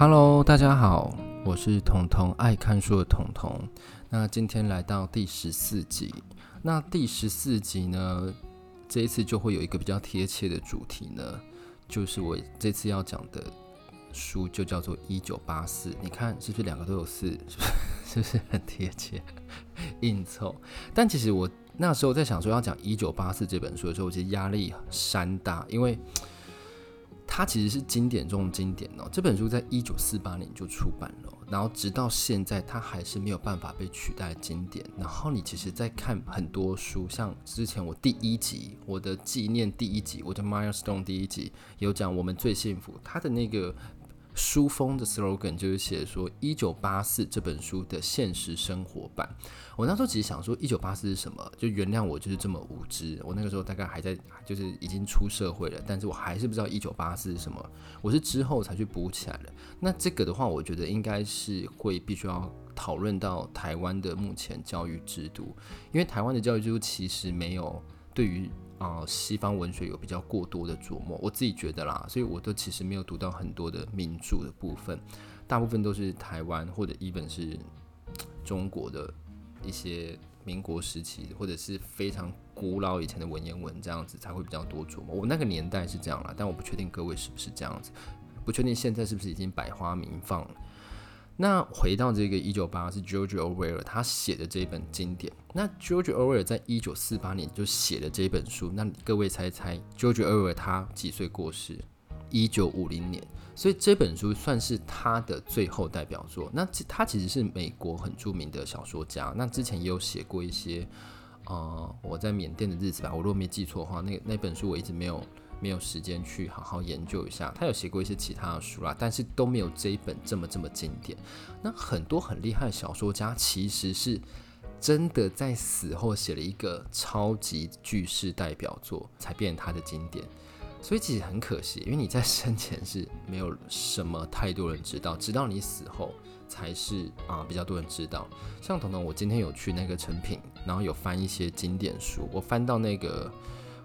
Hello，大家好，我是彤彤爱看书的彤彤。那今天来到第十四集，那第十四集呢，这一次就会有一个比较贴切的主题呢，就是我这次要讲的书就叫做《一九八四》。你看是不是两个都有四？是不是？是不是很贴切？硬凑。但其实我那时候在想说要讲《一九八四》这本书的时候，我其实压力山大，因为。它其实是经典中的经典哦。这本书在一九四八年就出版了，然后直到现在，它还是没有办法被取代的经典。然后你其实，在看很多书，像之前我第一集，我的纪念第一集，我的 Milestone 第一集有讲我们最幸福，它的那个。书封的 slogan 就是写说《一九八四》这本书的现实生活版。我那时候其实想说，《一九八四》是什么？就原谅我就是这么无知。我那个时候大概还在，就是已经出社会了，但是我还是不知道《一九八四》是什么。我是之后才去补起来的。那这个的话，我觉得应该是会必须要讨论到台湾的目前教育制度，因为台湾的教育制度其实没有对于。啊、西方文学有比较过多的琢磨，我自己觉得啦，所以我都其实没有读到很多的名著的部分，大部分都是台湾或者一本是中国的一些民国时期或者是非常古老以前的文言文这样子才会比较多琢磨。我那个年代是这样啦，但我不确定各位是不是这样子，不确定现在是不是已经百花齐放了。那回到这个一九八是 George Orwell 他写的这一本经典。那 George Orwell 在一九四八年就写了这一本书。那各位猜猜，George Orwell 他几岁过世？一九五零年。所以这本书算是他的最后代表作。那他其实是美国很著名的小说家。那之前也有写过一些，呃，我在缅甸的日子吧。我如果没记错的话，那那本书我一直没有。没有时间去好好研究一下，他有写过一些其他的书啦，但是都没有这一本这么这么经典。那很多很厉害的小说家，其实是真的在死后写了一个超级巨噬代表作，才变成他的经典。所以其实很可惜，因为你在生前是没有什么太多人知道，直到你死后才是啊、比较多人知道。像彤彤，我今天有去那个成品，然后有翻一些经典书，我翻到那个。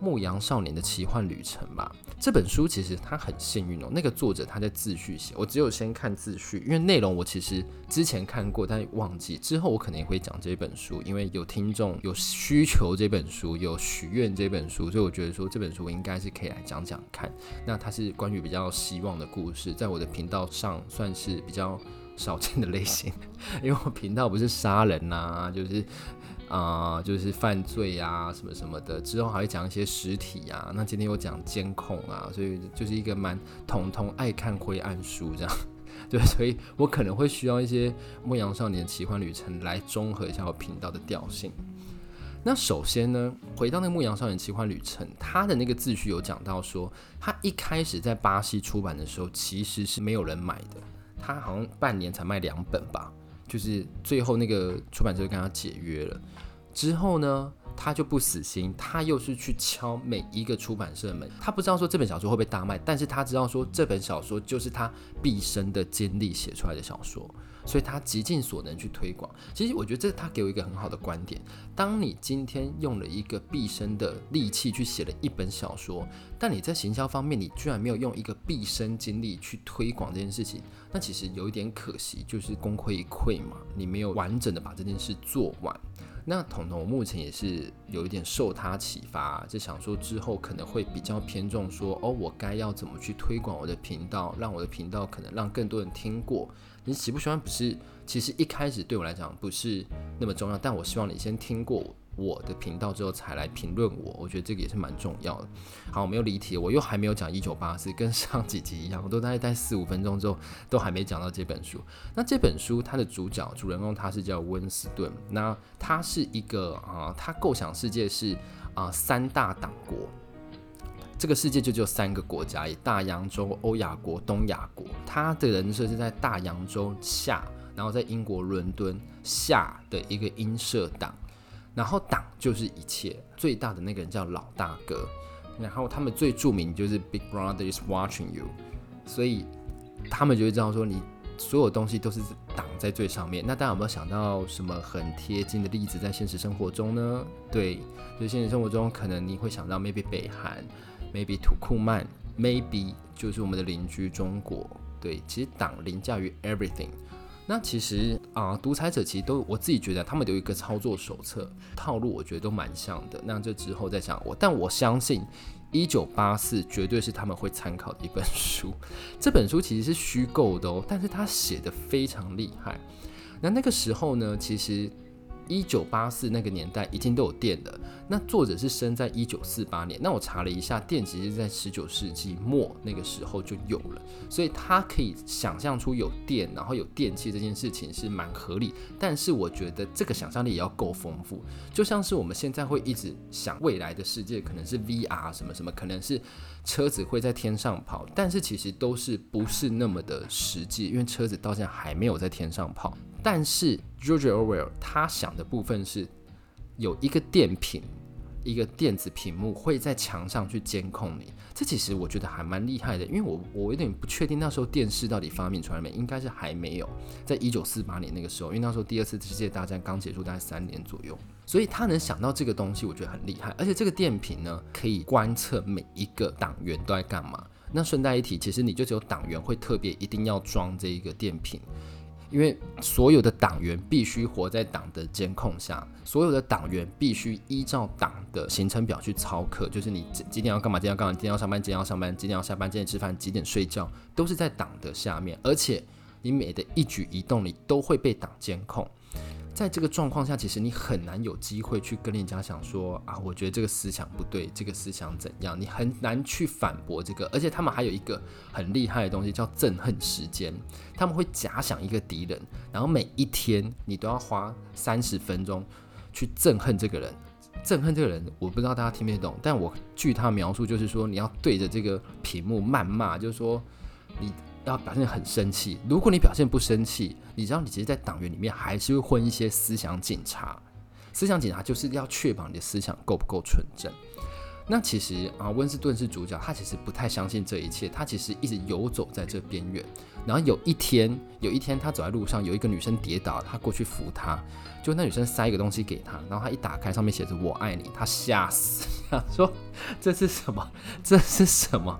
牧羊少年的奇幻旅程吧，这本书其实他很幸运哦。那个作者他在自序写，我只有先看自序，因为内容我其实之前看过，但忘记。之后我可能也会讲这本书，因为有听众有需求这本书，有许愿这本书，所以我觉得说这本书我应该是可以来讲讲看。那它是关于比较希望的故事，在我的频道上算是比较少见的类型，因为我频道不是杀人呐、就是。啊、就是犯罪啊，什么什么的，之后还会讲一些实体啊。那今天又讲监控啊，所以就是一个蛮统统爱看灰暗书这样，对，所以我可能会需要一些《牧羊少年奇幻旅程》来综合一下我频道的调性。那首先呢，回到那个《牧羊少年奇幻旅程》，他的那个自序有讲到说，他一开始在巴西出版的时候，其实是没有人买的，他好像半年才卖两本吧。就是最后那个出版社跟他解约了，之后呢，他就不死心，他又是去敲每一个出版社的门。他不知道说这本小说会被大卖，但是他知道说这本小说就是他毕生的精力写出来的小说。所以他极尽所能去推广。其实我觉得这他给我一个很好的观点：当你今天用了一个毕生的力气去写了一本小说，但你在行销方面你居然没有用一个毕生精力去推广这件事情，那其实有一点可惜，就是功亏一篑嘛。你没有完整的把这件事做完。那彤彤，目前也是有一点受他启发，就想说之后可能会比较偏重说，哦，我该要怎么去推广我的频道，让我的频道可能让更多人听过。你喜不喜欢不是，其实一开始对我来讲不是那么重要，但我希望你先听过我。的频道之后才来评论我，我觉得这个也是蛮重要的。好，我没有离题，我又还没有讲一九八四，跟上几集一样，我都大概待四五分钟之后都还没讲到这本书。那这本书它的主角主人公他是叫温斯顿，那他是一个啊，他构想世界是啊三大党国，这个世界就只有三个国家，以大洋洲、欧亚国、东亚国。他的人设是在大洋洲下，然后在英国伦敦下的一个英社党。然后党就是一切最大的那个人叫老大哥，然后他们最著名就是 Big Brother is watching you，所以他们就会知道说你所有东西都是党在最上面。那大家有没有想到什么很贴近的例子在现实生活中呢？对，就现实生活中可能你会想到 maybe 北韩，maybe 土库曼，maybe 就是我们的邻居中国。对，其实党凌驾于 everything。那其实啊，独裁者其实都我自己觉得他们有一个操作手册套路，我觉得都蛮像的。那这之后再讲我，但我相信。一九八四绝对是他们会参考的一本书。这本书其实是虚构的哦，但是他写的非常厉害。那那个时候呢，其实。一九八四那个年代已经都有电了。那作者是生在一九四八年。那我查了一下，电其实是在十九世纪末那个时候就有了，所以他可以想象出有电，然后有电器这件事情是蛮合理。但是我觉得这个想象力也要够丰富，就像是我们现在会一直想未来的世界可能是 VR 什么什么，可能是车子会在天上跑，但是其实都是不是那么的实际，因为车子到现在还没有在天上跑。但是 George Orwell 他想的部分是有一个电瓶，一个电子屏幕会在墙上去监控你。这其实我觉得还蛮厉害的，因为我我有点不确定那时候电视到底发明出来没，应该是还没有。在一九四八年那个时候，因为那时候第二次世界大战刚结束，大概三年左右，所以他能想到这个东西，我觉得很厉害。而且这个电瓶呢，可以观测每一个党员都在干嘛。那顺带一提，其实你就只有党员会特别一定要装这一个电瓶。因为所有的党员必须活在党的监控下，所有的党员必须依照党的行程表去操课，就是你几点要干嘛，几点要干嘛，几点要上班，几点要上班，几点要下班，几点吃饭，几点睡觉，都是在党的下面，而且你每的一举一动，你都会被党监控。在这个状况下，其实你很难有机会去跟人家讲说啊，我觉得这个思想不对，这个思想怎样，你很难去反驳这个。而且他们还有一个很厉害的东西叫憎恨时间，他们会假想一个敌人，然后每一天你都要花三十分钟去憎恨这个人。憎恨这个人，我不知道大家听没懂，但我据他描述就是说，你要对着这个屏幕谩骂，就是说你。要表现很生气。如果你表现不生气，你知道你其实，在党员里面还是会混一些思想警察。思想警察就是要确保你的思想够不够纯正。那其实啊，温斯顿是主角，他其实不太相信这一切，他其实一直游走在这边缘。然后有一天，有一天他走在路上，有一个女生跌倒，他过去扶她，就那女生塞一个东西给他，然后他一打开，上面写着“我爱你”，他吓死，想说这是什么？这是什么？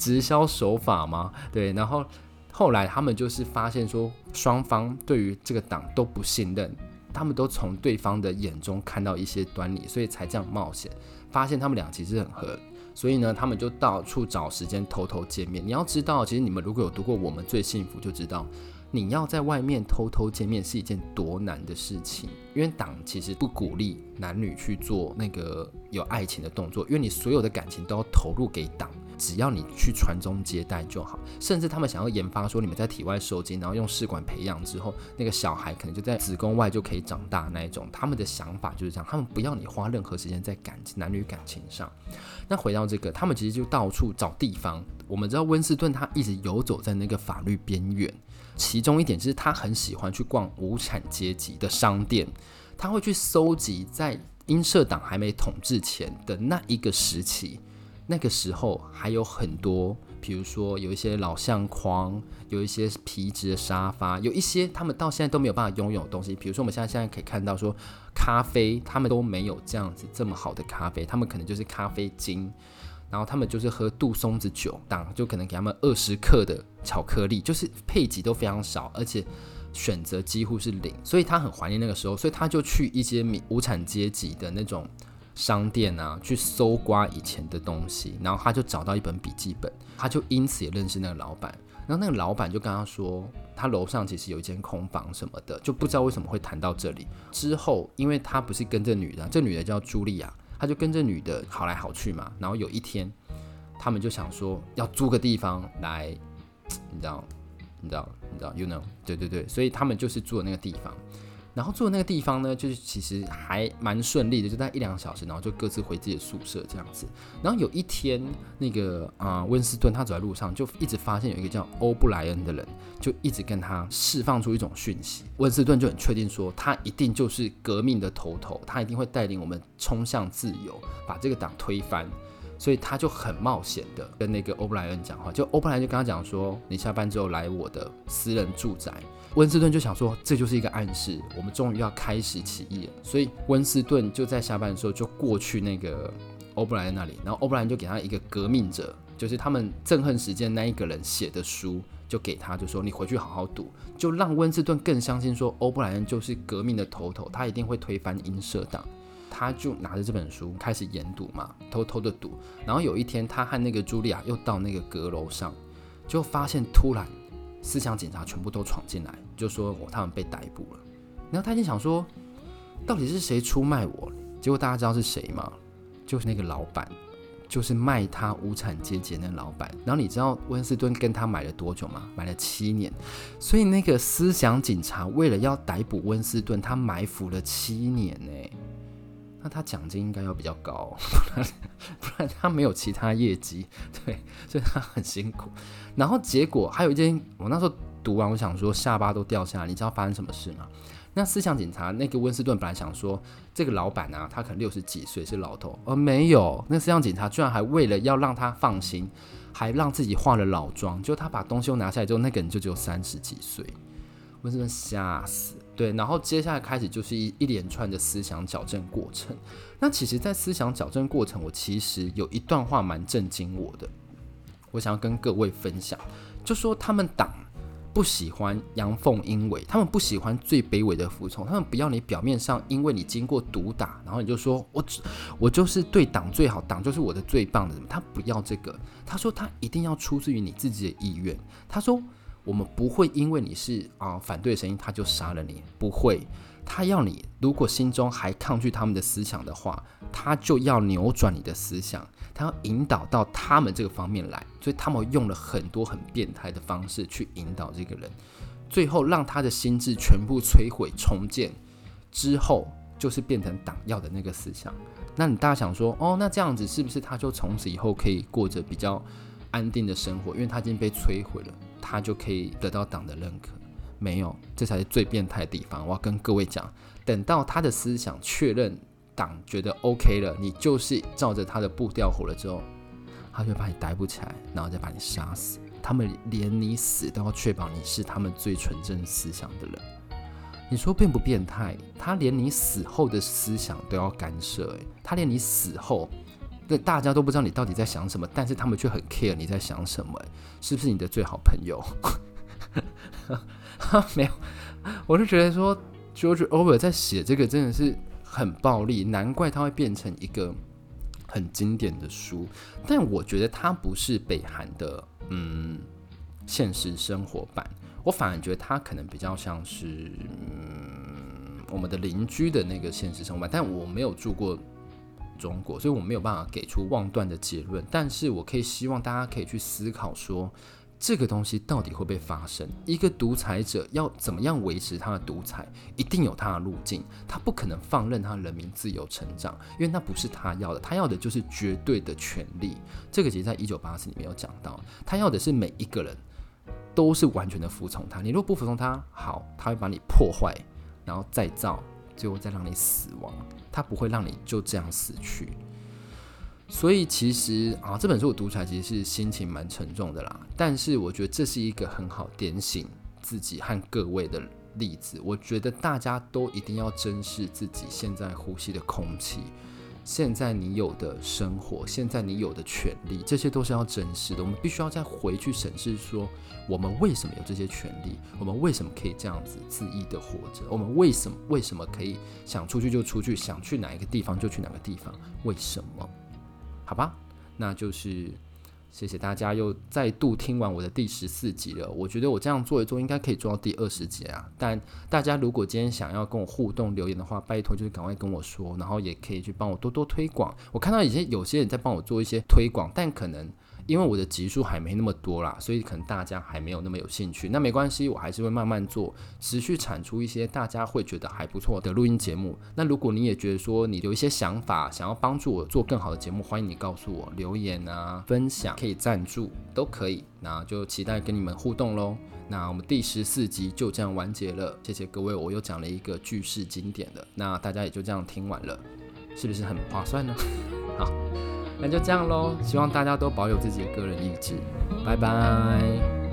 直销手法吗？对，然后后来他们就是发现说，双方对于这个党都不信任，他们都从对方的眼中看到一些端倪，所以才这样冒险，发现他们俩其实很合，所以呢，他们就到处找时间偷偷见面。你要知道，其实你们如果有读过《我们最幸福》，就知道你要在外面偷偷见面是一件多难的事情，因为党其实不鼓励男女去做那个有爱情的动作，因为你所有的感情都要投入给党。只要你去传宗接代就好，甚至他们想要研发说，你们在体外受精，然后用试管培养之后，那个小孩可能就在子宫外就可以长大那一种。他们的想法就是这样，他们不要你花任何时间在感情、男女感情上。那回到这个，他们其实就到处找地方。我们知道温斯顿他一直游走在那个法律边缘，其中一点就是他很喜欢去逛无产阶级的商店，他会去搜集在英社党还没统治前的那一个时期。那个时候还有很多，比如说有一些老相框，有一些皮质的沙发，有一些他们到现在都没有办法拥有的东西。比如说我们现在现在可以看到说，咖啡他们都没有这样子这么好的咖啡，他们可能就是咖啡精，然后他们就是喝杜松子酒，当就可能给他们二十克的巧克力，就是配给都非常少，而且选择几乎是零，所以他很怀念那个时候，所以他就去一些无产阶级的那种。商店啊，去搜刮以前的东西，然后他就找到一本笔记本，他就因此也认识那个老板。然后那个老板就跟他说，他楼上其实有一间空房什么的，就不知道为什么会谈到这里。之后，因为他不是跟这女的，这女的叫茱莉亚，他就跟这女的好来好去嘛。然后有一天，他们就想说要租个地方来，你知道，你知道，你知道，you know，对对对，所以他们就是住的那个地方。然后住的那个地方呢，就是其实还蛮顺利的，就在一两个小时，然后就各自回自己的宿舍这样子。然后有一天，那个啊、温斯顿他走在路上，就一直发现有一个叫欧布莱恩的人，就一直跟他释放出一种讯息。温斯顿就很确定说，他一定就是革命的头头，他一定会带领我们冲向自由，把这个党推翻。所以他就很冒险的跟那个欧布莱恩讲话，就欧布莱恩就跟他讲说，你下班之后来我的私人住宅。温斯顿就想说，这就是一个暗示，我们终于要开始起义了。所以温斯顿就在下班的时候就过去那个欧布莱恩那里，然后欧布莱恩就给他一个革命者，就是他们憎恨时间那一个人写的书，就给他，就说你回去好好读，就让温斯顿更相信说欧布莱恩就是革命的头头，他一定会推翻英社党。他就拿着这本书开始研读嘛，偷偷的读。然后有一天，他和那个茱莉亚又到那个阁楼上，就发现突然思想警察全部都闯进来，就说我他们被逮捕了。然后他就想说，到底是谁出卖我？结果大家知道是谁吗？就是那个老板。就是卖他无产阶级的那老板，然后你知道温斯顿跟他买了多久吗？买了七年，所以那个思想警察为了要逮捕温斯顿，他埋伏了七年呢。那他奖金应该要比较高，不然不然他没有其他业绩，对，所以他很辛苦。然后结果还有一件，我那时候读完，我想说下巴都掉下来，你知道发生什么事吗？那思想警察那个温斯顿本来想说，这个老板啊，他可能六十几岁是老头，而没有。那思想警察居然还为了要让他放心，还让自己化了老妆。就他把东西都拿下来之后，那个人就只有三十几岁，温斯顿吓死。对，然后接下来开始就是一一连串的思想矫正过程。那其实，在思想矫正过程，我其实有一段话蛮震惊我的，我想要跟各位分享，就说他们党。不喜欢阳奉阴违，他们不喜欢最卑微的服从，他们不要你表面上因为你经过毒打，然后你就说我我就是对党最好，党就是我的最棒的人。他不要这个，他说他一定要出自于你自己的意愿。他说我们不会因为你是啊、反对声音，他就杀了你，不会。他要你如果心中还抗拒他们的思想的话，他就要扭转你的思想。他要引导到他们这个方面来，所以他们用了很多很变态的方式去引导这个人，最后让他的心智全部摧毁重建之后，就是变成党要的那个思想。那你大家想说，哦，那这样子是不是他就从此以后可以过着比较安定的生活？因为他已经被摧毁了，他就可以得到党的认可？没有，这才是最变态的地方。我要跟各位讲，等到他的思想确认。党觉得 OK 了，你就是照着他的步调活了之后，他就把你逮捕起来，然后再把你杀死。他们连你死都要确保你是他们最纯正思想的人。你说变不变态？他连你死后的思想都要干涉，诶，他连你死后，那大家都不知道你到底在想什么，但是他们却很 care 你在想什么，是不是你的最好朋友？没有，我就觉得说，George Orwell 在写这个真的是。很暴力，难怪它会变成一个很经典的书。但我觉得它不是北韩的嗯现实生活版，我反而觉得它可能比较像是嗯我们的邻居的那个现实生活版。但我没有住过中国，所以我没有办法给出妄断的结论。但是我可以希望大家可以去思考说。这个东西到底会不会发生？一个独裁者要怎么样维持他的独裁，一定有他的路径。他不可能放任他人民自由成长，因为那不是他要的。他要的就是绝对的权利。这个其实在《一九八四》里面有讲到，他要的是每一个人都是完全的服从他。你如果不服从他，好，他会把你破坏，然后再造，最后再让你死亡。它不会让你就这样死去。所以其实啊，这本书我读起来其实是心情蛮沉重的啦。但是我觉得这是一个很好点醒自己和各位的例子。我觉得大家都一定要珍视自己现在呼吸的空气，现在你有的生活，现在你有的权利，这些都是要珍视的。我们必须要再回去审视说，我们为什么有这些权利？我们为什么可以这样子恣意的活着？我们为什么为什么可以想出去就出去，想去哪一个地方就去哪个地方？为什么？好吧，那就是谢谢大家又再度听完我的第十四集了。我觉得我这样做一做，应该可以做到第二十集啊。但大家如果今天想要跟我互动留言的话，拜托就是赶快跟我说，然后也可以去帮我多多推广。我看到已经有些人在帮我做一些推广，但可能。因为我的集数还没那么多啦，所以可能大家还没有那么有兴趣。那没关系，我还是会慢慢做，持续产出一些大家会觉得还不错的录音节目。那如果你也觉得说你有一些想法，想要帮助我做更好的节目，欢迎你告诉我，留言啊、分享、可以赞助都可以。那就期待跟你们互动喽。那我们第十四集就这样完结了，谢谢各位，我又讲了一个句式经典的，那大家也就这样听完了，是不是很划算呢？好。那就这样喽，希望大家都保有自己的个人意志，拜拜。